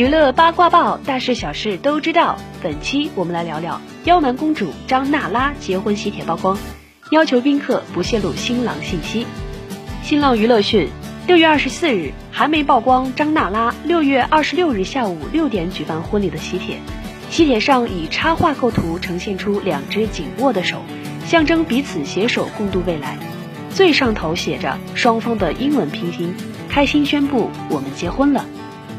娱乐八卦报，大事小事都知道。本期我们来聊聊刁蛮公主张娜拉结婚喜帖曝光，要求宾客不泄露新郎信息。新浪娱乐讯，六月二十四日，韩媒曝光张娜拉六月二十六日下午六点举办婚礼的喜帖。喜帖上以插画构图呈现出两只紧握的手，象征彼此携手共度未来。最上头写着双方的英文拼音，开心宣布我们结婚了。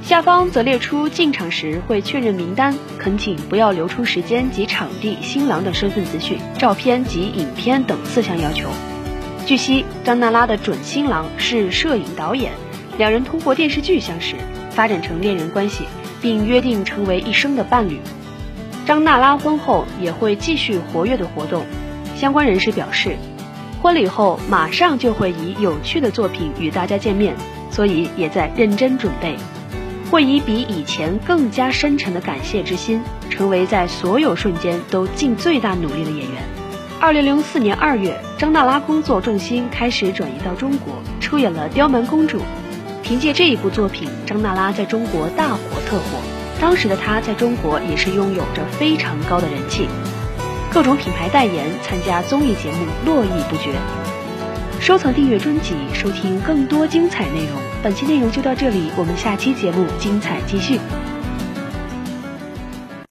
下方则列出进场时会确认名单，恳请不要留出时间及场地、新郎的身份资讯、照片及影片等四项要求。据悉，张娜拉的准新郎是摄影导演，两人通过电视剧相识，发展成恋人关系，并约定成为一生的伴侣。张娜拉婚后也会继续活跃的活动，相关人士表示，婚礼后马上就会以有趣的作品与大家见面，所以也在认真准备。会以比以前更加深沉的感谢之心，成为在所有瞬间都尽最大努力的演员。二零零四年二月，张娜拉工作重心开始转移到中国，出演了《刁蛮公主》。凭借这一部作品，张娜拉在中国大火特火。当时的她在中国也是拥有着非常高的人气，各种品牌代言、参加综艺节目络绎不绝。收藏订阅专辑，收听更多精彩内容。本期内容就到这里，我们下期节目精彩继续。